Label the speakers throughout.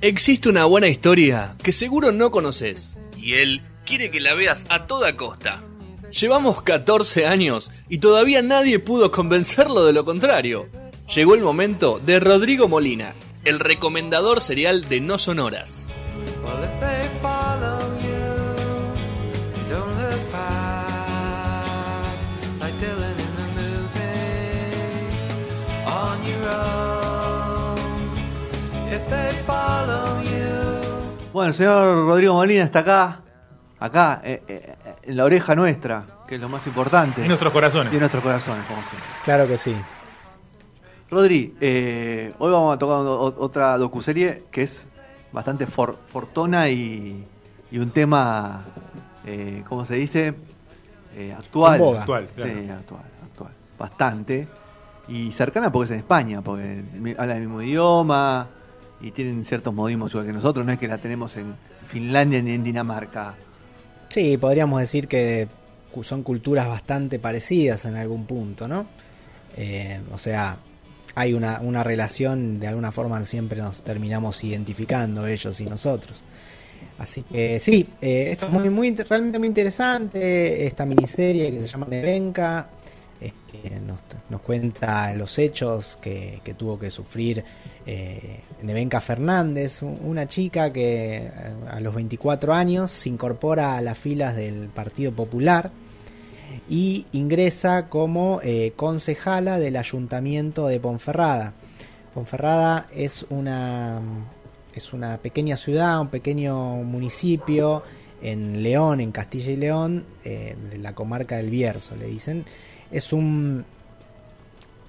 Speaker 1: Existe una buena historia que seguro no conoces y él quiere que la veas a toda costa. Llevamos 14 años y todavía nadie pudo convencerlo de lo contrario. Llegó el momento de Rodrigo Molina, el recomendador serial de No Sonoras.
Speaker 2: Well,
Speaker 3: Bueno, el señor Rodrigo Molina está acá, acá, eh, eh, en la oreja nuestra, que es lo más importante.
Speaker 4: En nuestros corazones.
Speaker 3: Y en nuestros corazones, como siempre.
Speaker 5: Claro que sí.
Speaker 3: Rodri, eh, hoy vamos a tocar otra docuserie que es bastante for- fortuna y, y un tema, eh, ¿cómo se dice? Eh, actual.
Speaker 4: Actual, claro.
Speaker 3: Sí, actual, actual. Bastante. Y cercana porque es en España, porque habla el mismo idioma y tienen ciertos modismos igual que nosotros. No es que la tenemos en Finlandia ni en Dinamarca.
Speaker 5: Sí, podríamos decir que son culturas bastante parecidas en algún punto, ¿no? Eh, o sea, hay una, una relación, de alguna forma siempre nos terminamos identificando ellos y nosotros. Así que sí, eh, esto es muy, muy, realmente muy interesante, esta miniserie que se llama Nevenka, eh, que nos, nos cuenta los hechos que, que tuvo que sufrir eh, Fernández, un- una chica que eh, a los 24 años se incorpora a las filas del Partido Popular y ingresa como eh, concejala del Ayuntamiento de Ponferrada. Ponferrada es una, es una pequeña ciudad, un pequeño municipio en León, en Castilla y León, eh, de la comarca del Bierzo, le dicen. Es un,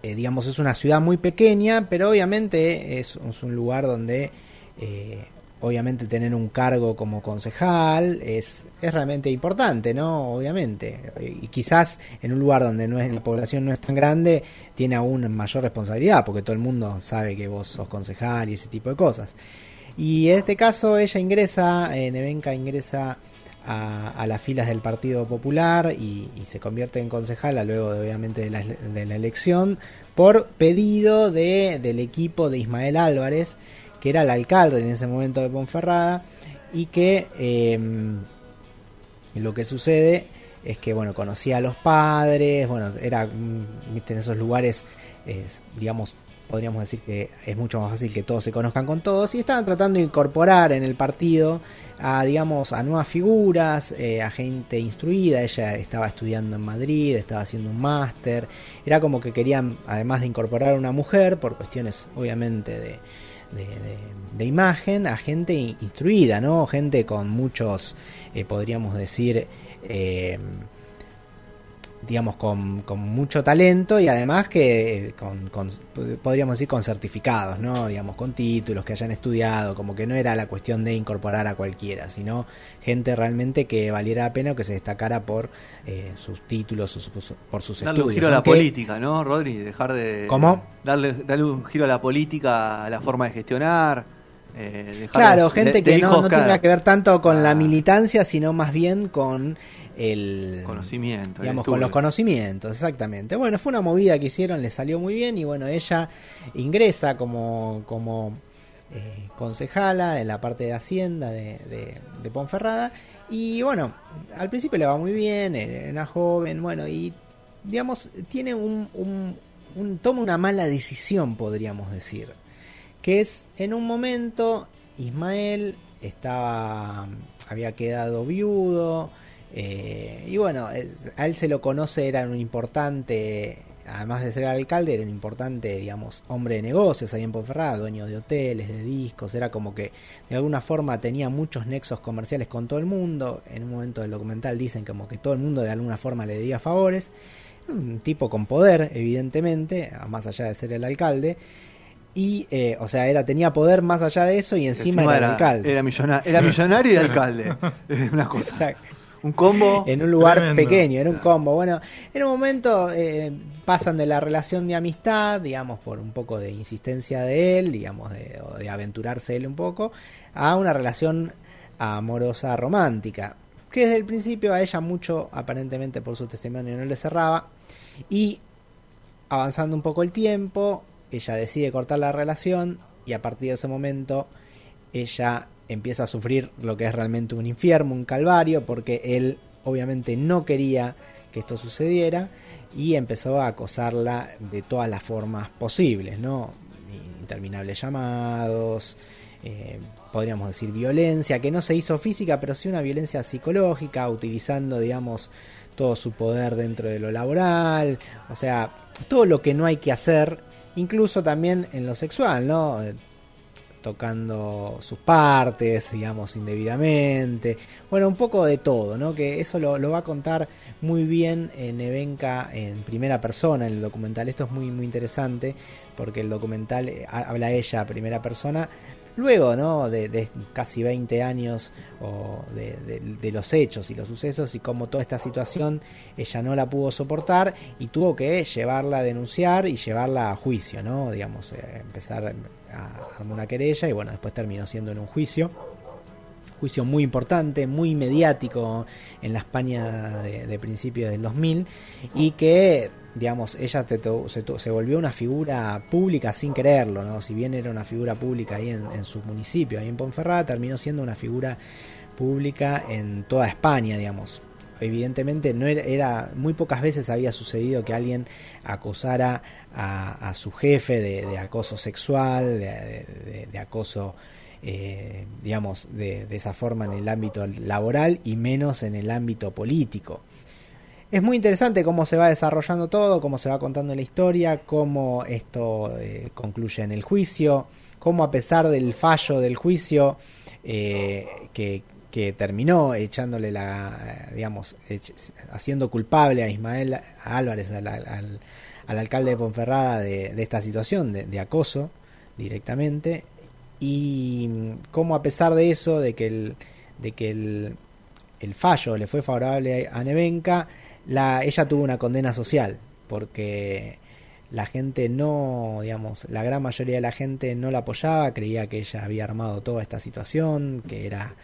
Speaker 5: eh, digamos, es una ciudad muy pequeña, pero obviamente es, un lugar donde, eh, obviamente, tener un cargo como concejal es, es realmente importante, ¿no? Obviamente. Y quizás en un lugar donde no es, la población no es tan grande, tiene aún mayor responsabilidad, porque todo el mundo sabe que vos sos concejal y ese tipo de cosas. Y en este caso ella ingresa, eh, Nevenka ingresa a, las filas del Partido Popular y, se convierte en concejala luego de, obviamente de la, elección por pedido de, del equipo de Ismael Álvarez, que era el alcalde en ese momento de Ponferrada y que eh, lo que sucede es que bueno conocía a los padres, bueno era mm, en esos lugares es, digamos podríamos decir que es mucho más fácil que todos se conozcan con todos y estaban tratando de incorporar en el partido a digamos a nuevas figuras eh, a gente instruida. Ella estaba estudiando en Madrid estaba haciendo un máster. Era como que querían además de incorporar a una mujer por cuestiones obviamente de, de, imagen a gente in- instruida no gente con muchos eh, podríamos decir eh, digamos, con, con mucho talento y además que eh, con, con- podríamos decir con certificados, ¿no? Digamos, con títulos que hayan estudiado, como que no era la cuestión de incorporar a cualquiera, sino gente realmente que valiera la pena o que se destacara por eh, sus títulos, sus- sus- por sus
Speaker 3: Darle un
Speaker 5: estudios.
Speaker 3: giro a la
Speaker 5: aunque-
Speaker 3: política, ¿no, Rodri? Dejar de.
Speaker 5: ¿Cómo?
Speaker 3: Darle, darle un giro a la política, a la forma de gestionar. eh,
Speaker 5: Claro, gente
Speaker 3: de-
Speaker 5: que
Speaker 3: de
Speaker 5: no, no tenga que ver tanto con la
Speaker 3: Ah.
Speaker 5: militancia, sino más bien con el
Speaker 3: Conocimiento. el
Speaker 5: digamos, con
Speaker 3: estudio.
Speaker 5: los conocimientos, exactamente. Bueno, fue una movida que hicieron, le salió muy bien y bueno, ella ingresa como, como eh, concejala en la parte de Hacienda de, de- de Ponferrada y bueno, al principio le va muy bien, era una joven, bueno, y digamos, tiene un, un, un- toma una mala decisión, podríamos decir, que es en un momento Ismael estaba, había quedado viudo, eh, y bueno, es- a él se lo conoce, era un importante, además de ser alcalde, era un importante, digamos, hombre de negocios ahí en Ponferrada, dueño de hoteles, de discos, era como que de alguna forma tenía muchos nexos comerciales con todo el mundo. En un momento del documental dicen como que todo el mundo de alguna forma le debía favores. Un tipo con poder, evidentemente, más allá de ser el alcalde. Y, eh, o sea, era tenía poder más allá de eso y encima, era, el alcalde.
Speaker 3: Era, millona- era millonario y alcalde. Una cosa.
Speaker 5: O sea,
Speaker 3: Un combo.
Speaker 5: en un lugar
Speaker 4: Tremendo.
Speaker 5: pequeño, era un combo. Bueno, en un momento eh, pasan de la relación de amistad, digamos, por un poco de insistencia de él, digamos, de, o de aventurarse él un poco, a una relación amorosa romántica. Que desde el principio a ella mucho, aparentemente por su testimonio, no le cerraba. Y avanzando un poco el tiempo, ella decide cortar la relación y a partir de ese momento ella empieza a sufrir lo que es realmente un infierno, un calvario, porque él obviamente no quería que esto sucediera y empezó a acosarla de todas las formas posibles, ¿no? Interminables llamados, eh, podríamos decir violencia, que no se hizo física, pero sí una violencia psicológica, utilizando, digamos, todo su poder dentro de lo laboral, o sea, todo lo que no hay que hacer, incluso también en lo sexual, ¿no? Eh, tocando sus partes, digamos, indebidamente. Bueno, un poco de todo, ¿no? Que eso lo, lo va a contar muy bien en Evenka en primera persona en el documental. Esto es muy, muy interesante porque el documental eh, ha- habla ella primera persona. Luego, ¿no? De, casi 20 años o de los hechos y los sucesos y cómo toda esta situación ella no la pudo soportar y tuvo que llevarla a denunciar y llevarla a juicio, ¿no? Digamos, eh, empezar a armar una querella y bueno, después terminó siendo en un juicio. Juicio muy importante, muy mediático en la España de, de principios del 2000 y que, digamos, ella se, to- se volvió una figura pública sin quererlo, ¿no? Si bien era una figura pública ahí en, en su municipio, ahí en Ponferrada, terminó siendo una figura pública en toda España, digamos. Evidentemente no era, era- muy pocas veces había sucedido que alguien acosara a, su jefe de, acoso sexual, de- de acoso, eh, digamos, de, esa forma en el ámbito laboral y menos en el ámbito político. Es muy interesante cómo se va desarrollando todo, cómo se va contando la historia, cómo esto eh, concluye en el juicio, cómo a pesar del fallo del juicio eh, que, que terminó echándole la, digamos, haciendo culpable a Ismael Álvarez, al, al- al alcalde de Ponferrada, de, esta situación de acoso directamente, y cómo a pesar de eso, de que el, de que el, el fallo le fue favorable a Nevenka, la, ella tuvo una condena social, porque la gente no, digamos, la gran mayoría de la gente no la apoyaba, creía que ella había armado toda esta situación, que era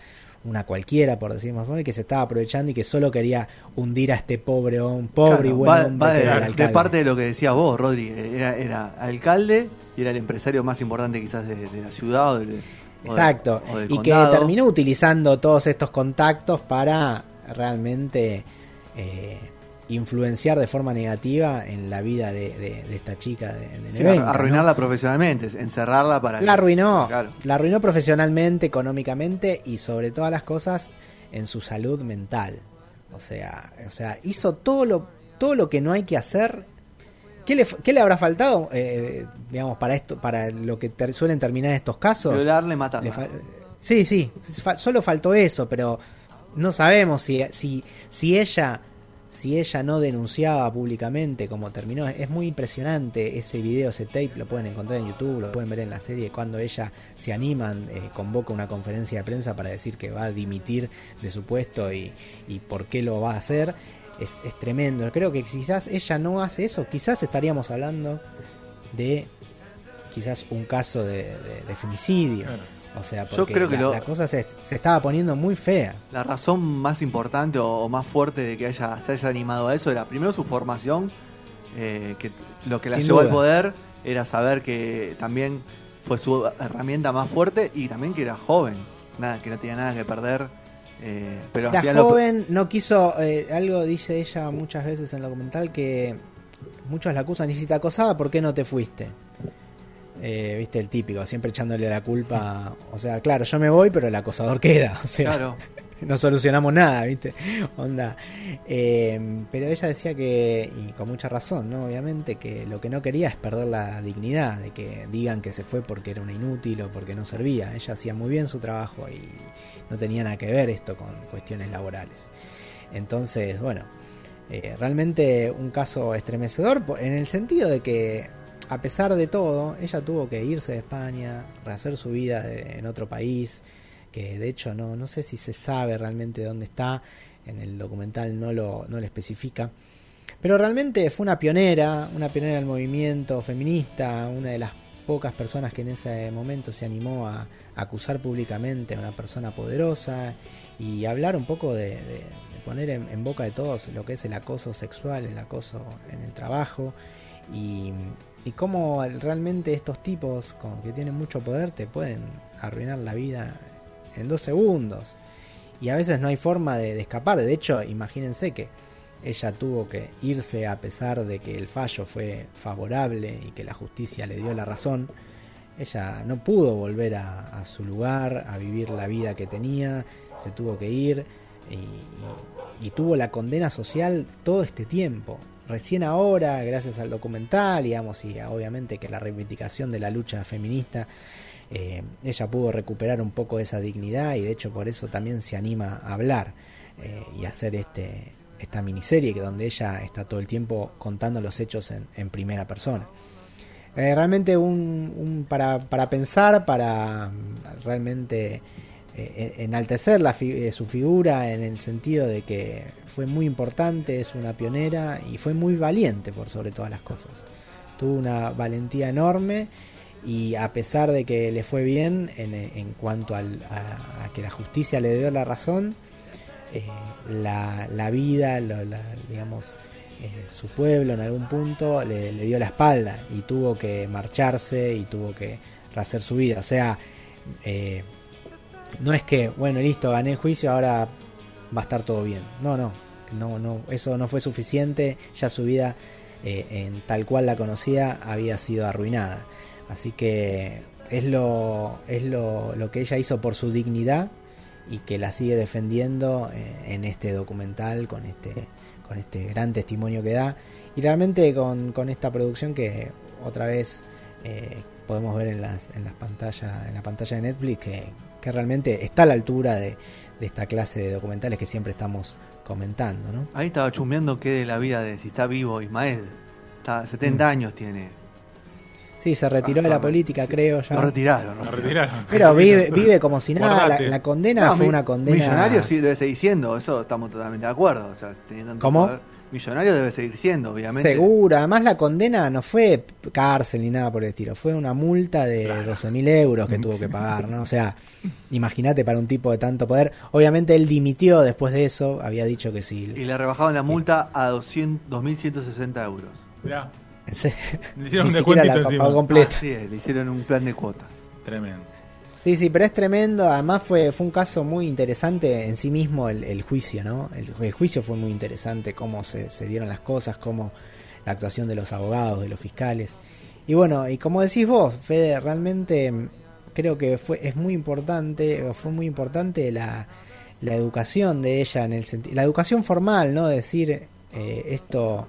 Speaker 5: una cualquiera, por decir más y que se estaba aprovechando y que solo quería hundir a este pobre hom- pobre
Speaker 3: Claro,
Speaker 5: y buen
Speaker 3: va,
Speaker 5: hombre
Speaker 3: va
Speaker 5: que
Speaker 3: de, de parte de lo que decías vos, Rodri. Era, era alcalde y era el empresario más importante quizás de, de la ciudad o del, o
Speaker 5: Exacto,
Speaker 3: o del
Speaker 5: y que terminó utilizando todos estos contactos para realmente eh, influenciar de forma negativa en la vida de, de- de esta chica de, de
Speaker 3: Sí,
Speaker 5: Nevenka, ¿no?
Speaker 3: arruinarla profesionalmente, encerrarla para
Speaker 5: La arruinó,
Speaker 3: Claro.
Speaker 5: la arruinó profesionalmente, económicamente y sobre todas las cosas en su salud mental. O sea, o sea, hizo todo lo, todo lo que no hay que hacer. ¿Qué le, qué le habrá faltado, eh, digamos, para esto, para lo que ter- suelen terminar estos casos?
Speaker 3: violarle, matarla.
Speaker 5: Fal- sí, sí, fa- solo faltó eso, pero no sabemos si, si, si ella si ella no denunciaba públicamente como terminó. Es muy impresionante ese video, ese tape, lo pueden encontrar en YouTube, lo pueden ver en la serie, cuando ella se animan, eh, convoca una conferencia de prensa para decir que va a dimitir de su puesto y, y por qué lo va a hacer. Es, es tremendo. Creo que quizás ella no hace eso, quizás estaríamos hablando de quizás un caso de- de femicidio. O sea,
Speaker 3: Yo
Speaker 5: porque
Speaker 3: creo que
Speaker 5: la,
Speaker 3: lo-
Speaker 5: la cosa se, se estaba poniendo muy fea.
Speaker 3: La razón más importante o, o más fuerte de que ella se haya animado a eso era primero su formación, eh, que lo que la
Speaker 5: Sin
Speaker 3: llevó al poder era saber que también fue su herramienta más fuerte y también que era joven, nada, que no tenía nada que perder. eh, pero
Speaker 5: La
Speaker 3: lo-
Speaker 5: joven no quiso, eh, algo dice ella muchas veces en el documental que muchos la acusan y si te acosaba, ¿por qué no te fuiste? Eh, Viste el típico, siempre echándole la culpa. O sea, claro, yo me voy, pero el acosador queda. O sea,
Speaker 3: claro,
Speaker 5: no solucionamos nada, ¿viste? Onda. Eh, pero ella decía que, y con mucha razón, ¿no? Obviamente, que lo que no quería es perder la dignidad, de que digan que se fue porque era una inútil o porque no servía. Ella hacía muy bien su trabajo y no tenía nada que ver esto con cuestiones laborales. Entonces, bueno, eh, realmente un caso estremecedor en el sentido de que, a pesar de todo, ella tuvo que irse de España, rehacer su vida en otro país, que de hecho no, sé si se sabe realmente dónde está, en el documental no lo, no lo especifica. Pero realmente fue una pionera, una pionera del movimiento feminista, una de las pocas personas que en ese momento se animó a, acusar públicamente a una persona poderosa y hablar un poco de poner en, en boca de todos lo que es el acoso sexual, el acoso en el trabajo y, y cómo realmente estos tipos con, que tienen mucho poder te pueden arruinar la vida en dos segundos. Y a veces no hay forma de, escapar. De hecho, imagínense que ella tuvo que irse a pesar de que el fallo fue favorable y que la justicia le dio la razón. Ella no pudo volver a, su lugar, a vivir la vida que tenía, se tuvo que ir y tuvo la condena social todo este tiempo. Recién ahora, gracias al documental, digamos, y a- obviamente que la reivindicación de la lucha feminista, eh, ella pudo recuperar un poco esa dignidad y de hecho por eso también se anima a hablar eh, y hacer este, esta miniserie que donde ella está todo el tiempo contando los hechos en, primera persona. Eh, realmente un, un- para, para pensar, para realmente enaltecer la fi- eh, su figura en el sentido de que fue muy importante, es una pionera y fue muy valiente por sobre todas las cosas. Tuvo una valentía enorme y a pesar de que le fue bien en, cuanto a, que la justicia le dio la razón, eh, la, vida, digamos, eh, su pueblo en algún punto le, le dio la espalda y tuvo que marcharse y tuvo que rehacer su vida. O sea, eh, no es que, bueno, listo, gané el juicio, ahora va a estar todo bien. No, no, no, no, eso no fue suficiente. Ya su vida, eh, en tal cual la conocía, había sido arruinada. Así que es lo, es lo, lo que ella hizo por su dignidad y que la sigue defendiendo eh, en este documental con este, con este gran testimonio que da. Y realmente con, con esta producción que otra vez eh, podemos ver en las, en las pantallas, en la pantalla de Netflix, que, que realmente está a la altura de, de esta clase de documentales que siempre estamos comentando, ¿no?
Speaker 3: Ahí estaba chumbeando que de la vida de si está vivo Ismael. Está, 70
Speaker 5: Mm.
Speaker 3: años tiene.
Speaker 5: Sí, se retiró de la política,
Speaker 3: sí.
Speaker 5: creo ya.
Speaker 3: Lo retiraron.
Speaker 4: Lo retiraron.
Speaker 5: Pero vive, vive como si nada. La, condena
Speaker 3: No,
Speaker 5: fue
Speaker 3: mi-
Speaker 5: una condena.
Speaker 3: Millonario sí debe seguir siendo, eso estamos totalmente de acuerdo. O sea, teniendo
Speaker 5: ¿Cómo?
Speaker 3: poder, millonario debe seguir siendo, obviamente.
Speaker 5: Seguro, además la condena no fue cárcel ni nada por el estilo, fue una multa de 12.000 euros que tuvo que pagar, ¿no? O sea, imagínate para un tipo de tanto poder. Obviamente él dimitió después de eso, había dicho que
Speaker 3: Y
Speaker 5: sí.
Speaker 3: le rebajaban la multa a 200 2.160 euros.
Speaker 4: Mirá,
Speaker 5: Sí.
Speaker 4: le hicieron
Speaker 5: Ni
Speaker 4: un
Speaker 5: siquiera
Speaker 4: descuentito
Speaker 5: la
Speaker 4: encima.
Speaker 5: pagó completa.
Speaker 3: Así es, le hicieron un plan de cuotas.
Speaker 4: Tremendo.
Speaker 5: Sí, sí, pero es tremendo. Además fue, fue un caso muy interesante en sí mismo el, el juicio, ¿no? El, el juicio fue muy interesante, cómo se, se dieron las cosas, cómo la actuación de los abogados, de los fiscales. Y bueno, y como decís vos, Fede, realmente mm, creo que fue es muy importante, fue muy importante la, la educación de ella en el sentido, la educación formal, ¿no? Decir eh, esto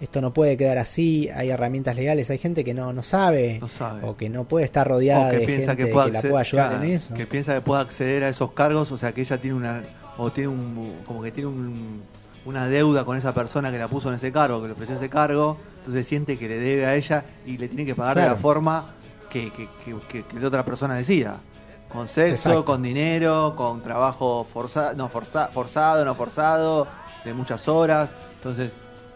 Speaker 5: esto no puede quedar así, hay herramientas legales, hay gente que no, no sabe,
Speaker 3: No sabe.
Speaker 5: o que no puede estar rodeada
Speaker 3: O que
Speaker 5: de
Speaker 3: piensa
Speaker 5: gente
Speaker 3: que,
Speaker 5: que,
Speaker 3: pueda
Speaker 5: la pueda ayudar
Speaker 3: claro,
Speaker 5: en eso.
Speaker 3: que piensa que puede acceder a esos cargos, o sea que ella tiene una o tiene un como que tiene un- una deuda con esa persona que la puso en ese cargo, que le ofreció ese cargo, entonces siente que le debe a ella y le tiene que pagar de la forma que, que, que- que- que la otra persona decida. Con sexo,
Speaker 5: Exacto.
Speaker 3: con dinero, con trabajo forza, no forza- forzado, no forzado, de muchas horas. Entonces,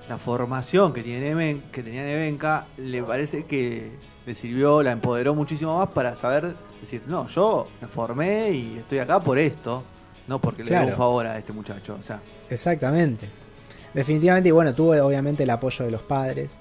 Speaker 3: la formación que tiene que tenía Nevenka le parece que le sirvió, la empoderó muchísimo más para saber decir, no, yo me formé y estoy acá por esto, no porque le
Speaker 5: Claro.
Speaker 3: debo un favor a este muchacho. O sea,
Speaker 5: Exactamente. Definitivamente, y bueno, tuvo obviamente el apoyo de los padres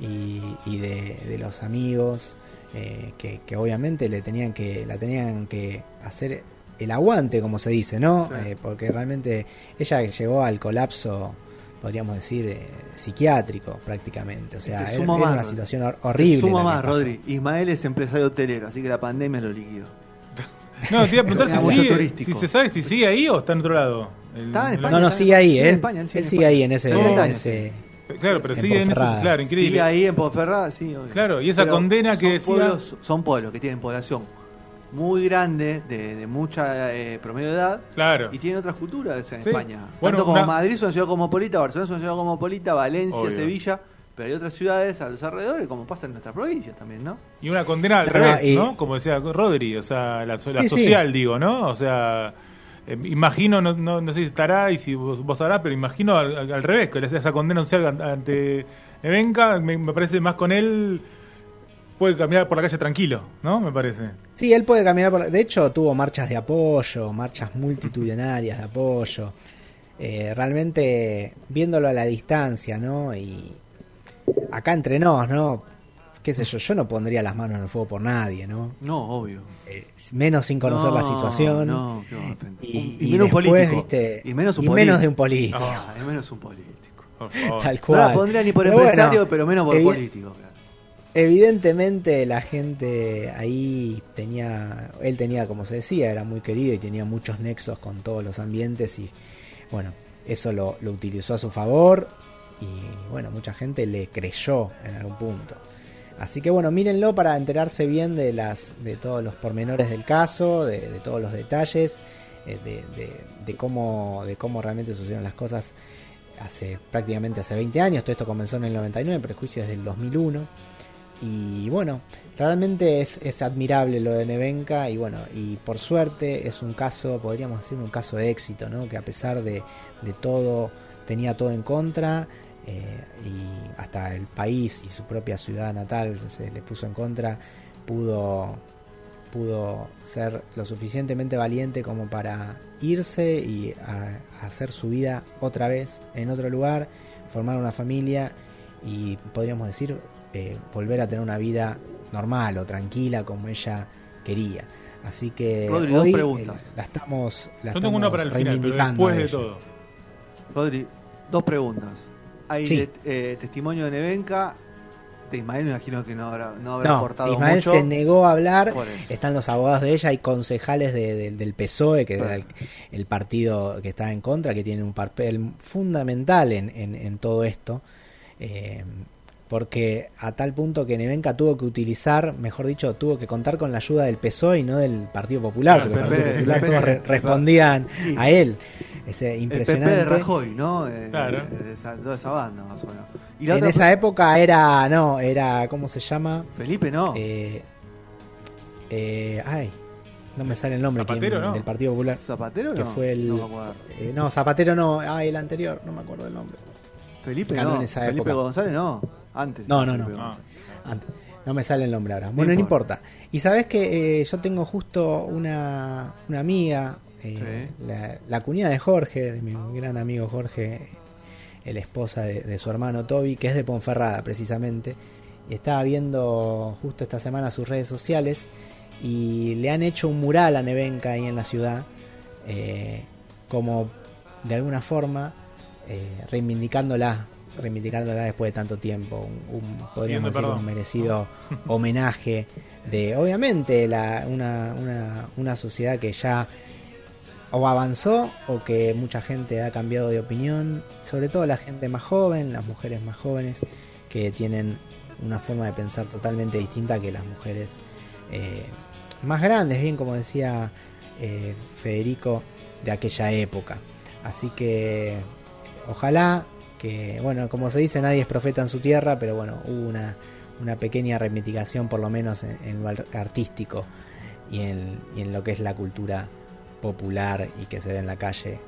Speaker 5: y, y de, de los amigos, eh, que, que obviamente le tenían que, la tenían que hacer el aguante, como se dice, ¿no?
Speaker 3: Sí.
Speaker 5: Eh, porque realmente ella llegó al colapso, podríamos decir, eh, psiquiátrico prácticamente. O sea,
Speaker 3: más,
Speaker 5: una situación hor- horrible.
Speaker 3: Suma más. Rodri. Ismael es empresario hotelero, así que la pandemia lo liquidó.
Speaker 4: No, te iba a preguntar si,
Speaker 3: mucho
Speaker 4: sigue,
Speaker 3: turístico.
Speaker 4: si se sabe si sigue ahí o está en otro lado. El-
Speaker 3: Está en España.
Speaker 5: No, no, sigue ahí, ¿eh?
Speaker 3: España, él sigue
Speaker 5: Él sigue ahí en ese...
Speaker 3: 70
Speaker 5: en ese-
Speaker 4: Claro, pero
Speaker 5: en
Speaker 4: sigue en.
Speaker 5: Ponferrada.
Speaker 4: Claro, increíble.
Speaker 3: Sigue ahí en Ponferrada, sí. obvio.
Speaker 4: Claro, y esa condena que
Speaker 3: son
Speaker 4: decía-
Speaker 3: Pueblos, son pueblos que tienen población muy grande, de, de mucha eh, promedio de edad,
Speaker 4: Claro.
Speaker 3: y tienen otras culturas en
Speaker 4: Sí.
Speaker 3: España.
Speaker 4: Bueno,
Speaker 3: Tanto como
Speaker 4: una-
Speaker 3: Madrid es una ciudad cosmopolita, Barcelona es una ciudad cosmopolita, Valencia,
Speaker 4: Obvio.
Speaker 3: Sevilla, pero hay otras ciudades a los alrededores, como pasa en nuestras provincias también, ¿no?
Speaker 4: Y una condena al revés,
Speaker 5: y-
Speaker 4: ¿no? Como decía Rodri, o sea, la, so- la
Speaker 5: Sí, sí.
Speaker 4: social, digo, ¿no? O sea, eh, imagino, no, no, no sé si estará y si vos, vos sabrás, pero imagino al, revés, que esa condena social an- ante Nevenka, me, me parece más con él, puede caminar por la calle tranquilo, ¿no? Me parece.
Speaker 5: Sí, él puede caminar por... la- De hecho, tuvo marchas de apoyo, marchas multitudinarias de apoyo. Eh, realmente, viéndolo a la distancia, ¿no? Y acá entre nos, ¿no? qué sé yo, yo no pondría las manos en el fuego por nadie, ¿no?
Speaker 3: No, obvio.
Speaker 5: Eh, menos sin conocer la
Speaker 3: No,
Speaker 5: situación.
Speaker 3: No, ofender.
Speaker 5: Y,
Speaker 3: Un-
Speaker 5: y
Speaker 3: menos
Speaker 5: después,
Speaker 3: político.
Speaker 5: viste,
Speaker 3: y menos un
Speaker 5: y
Speaker 3: político.
Speaker 5: menos de un político.
Speaker 3: Ah, y menos un político.
Speaker 5: Tal
Speaker 3: No
Speaker 5: cual.
Speaker 3: la pondría ni por
Speaker 5: Pero
Speaker 3: empresario,
Speaker 5: bueno,
Speaker 3: pero menos por
Speaker 5: evi-
Speaker 3: político. claro.
Speaker 5: Evidentemente la gente ahí tenía, él tenía, como se decía, era muy querido y tenía muchos nexos con todos los ambientes y bueno, eso lo, utilizó a su favor y bueno, mucha gente le creyó en algún punto. Así que bueno, mírenlo para enterarse bien de las de todos los pormenores del caso, de, todos los detalles, eh, de, de- cómo de cómo realmente sucedieron las cosas hace prácticamente hace 20 años. Todo esto comenzó en el 99, prejuicio desde el 2001. Y bueno, realmente es, es admirable lo de Nevenka y bueno, y por suerte es un caso, podríamos decir un caso de éxito, ¿no? Que a pesar de, de todo, tenía todo en contra eh, y hasta el país y su propia ciudad natal se le puso en contra, pudo, pudo ser lo suficientemente valiente como para irse y a- hacer su vida otra vez en otro lugar, formar una familia y podríamos decir eh, volver a tener una vida normal o tranquila como ella quería. Así que
Speaker 3: Rodri, dos preguntas.
Speaker 5: eh, la estamos la
Speaker 4: Yo tengo una para el final, pero después de todo.
Speaker 3: Rodri, dos preguntas. Hay
Speaker 5: Sí.
Speaker 3: de- eh, testimonio de Nevenka. De Ismael me imagino que no habrá, no habrá
Speaker 5: No,
Speaker 3: aportado
Speaker 5: Ismael
Speaker 3: mucho.
Speaker 5: se negó a hablar. Están los abogados de ella y concejales de- de- del PSOE, que era el, el partido que está en contra, que tiene un papel fundamental en, en- en todo esto. Eh, porque a tal punto que Nevenka tuvo que utilizar, mejor dicho, tuvo que contar con la ayuda del PSOE y no del Partido Popular,
Speaker 4: Claro,
Speaker 5: porque el Partido
Speaker 3: PP,
Speaker 5: Popular
Speaker 3: el
Speaker 5: todos re- respondían
Speaker 3: Sí.
Speaker 5: a él. Ese
Speaker 3: El PP
Speaker 5: impresionante.
Speaker 3: de Rajoy, ¿no? Eh,
Speaker 4: Claro.
Speaker 3: eh, de esa, toda esa banda, más o menos. Y la
Speaker 5: En
Speaker 3: otra
Speaker 5: esa época era, no, era, ¿cómo se llama?
Speaker 3: Felipe no.
Speaker 5: Eh, eh, ay, no me sale el nombre.
Speaker 4: Zapatero, ¿no?
Speaker 5: Del Partido Popular.
Speaker 3: ¿Zapatero
Speaker 5: Que
Speaker 3: no?
Speaker 5: fue el.
Speaker 3: No me acuerdo.
Speaker 5: eh, no, Zapatero no. Ay, el anterior, no me acuerdo el nombre.
Speaker 3: Felipe
Speaker 5: ganó
Speaker 3: no.
Speaker 5: en esa
Speaker 3: Felipe
Speaker 5: época.
Speaker 3: González no. Antes.
Speaker 5: No, no,
Speaker 3: Felipe
Speaker 5: no.
Speaker 3: González.
Speaker 5: Antes. No me sale el nombre ahora. Bueno, no importa. Y sabes que eh, yo tengo justo una, una amiga, eh, la, la cuñada de Jorge, de mi gran amigo Jorge, la esposa de, de su hermano Toby, que es de Ponferrada precisamente. Y estaba viendo justo esta semana sus redes sociales y le han hecho un mural a Nevenka ahí en la ciudad, eh, como de alguna forma reivindicándola, reivindicándola después de tanto tiempo, un, un- podríamos decir
Speaker 4: perdón.
Speaker 5: un merecido homenaje de, obviamente, la, una, una, una sociedad que ya o avanzó o que mucha gente ha cambiado de opinión, sobre todo la gente más joven, las mujeres más jóvenes, que tienen una forma de pensar totalmente distinta que las mujeres eh, más grandes, bien como decía eh, Federico, de aquella época. Así que ojalá que, bueno, como se dice, nadie es profeta en su tierra, pero bueno, hubo una, pequeña reivindicación por lo menos en, en lo ar- artístico y en, lo que es la cultura popular y que se ve en la calle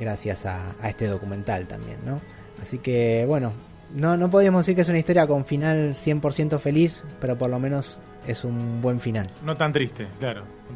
Speaker 5: gracias a, este documental también, ¿no? Así que bueno, no, no decir que es una historia con final 100% feliz, pero por lo menos es un buen final.
Speaker 4: No tan triste, claro.